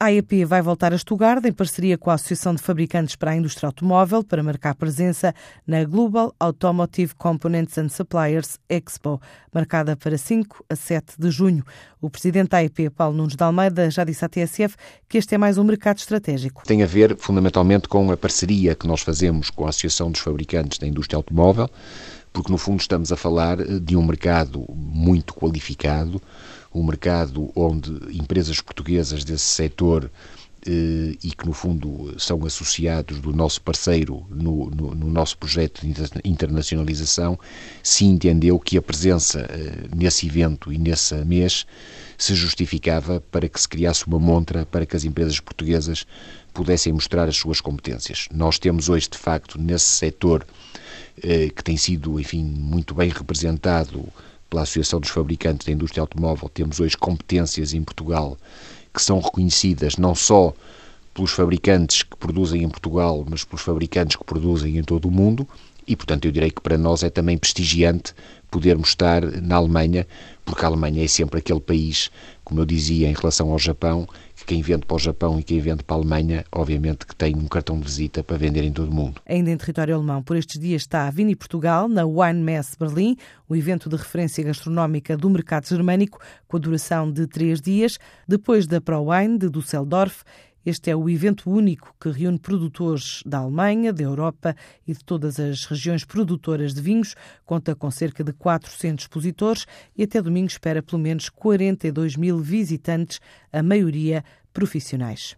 A AEP vai voltar a Stuttgart em parceria com a Associação de Fabricantes para a Indústria Automóvel para marcar presença na Global Automotive Components and Suppliers Expo, marcada para 5 a 7 de junho. O presidente da AEP, Paulo Nunes de Almeida, já disse à TSF que este é mais um mercado estratégico. Tem a ver fundamentalmente com a parceria que nós fazemos com a Associação dos Fabricantes da Indústria Automóvel, porque no fundo estamos a falar de um mercado muito qualificado, um mercado onde empresas portuguesas desse setor eh, e que no fundo são associados do nosso parceiro no, no, no, nosso projeto de internacionalização, se entendeu que a presença eh, nesse evento e nesse mês se justificava para que se criasse uma montra para que as empresas portuguesas pudessem mostrar as suas competências. Nós temos hoje, de facto, nesse setor eh, que tem sido, enfim, muito bem representado pela Associação dos Fabricantes da Indústria Automóvel, temos hoje competências em Portugal que são reconhecidas não só pelos fabricantes que produzem em Portugal, mas pelos fabricantes que produzem em todo o mundo, e portanto eu direi que para nós é também prestigiante podermos estar na Alemanha, porque a Alemanha é sempre aquele país, como eu dizia em relação ao Japão, quem vende para o Japão e quem vende para a Alemanha, obviamente que tem um cartão de visita para vender em todo o mundo. Ainda em território alemão, por estes dias está a Vini Portugal, na Wine Mess Berlim, o evento de referência gastronómica do mercado germânico, com a duração de três dias, depois da Pro Wine de Düsseldorf este é o evento único que reúne produtores da Alemanha, da Europa e de todas as regiões produtoras de vinhos. Conta com cerca de 400 expositores e até domingo espera pelo menos 42 mil visitantes, a maioria profissionais.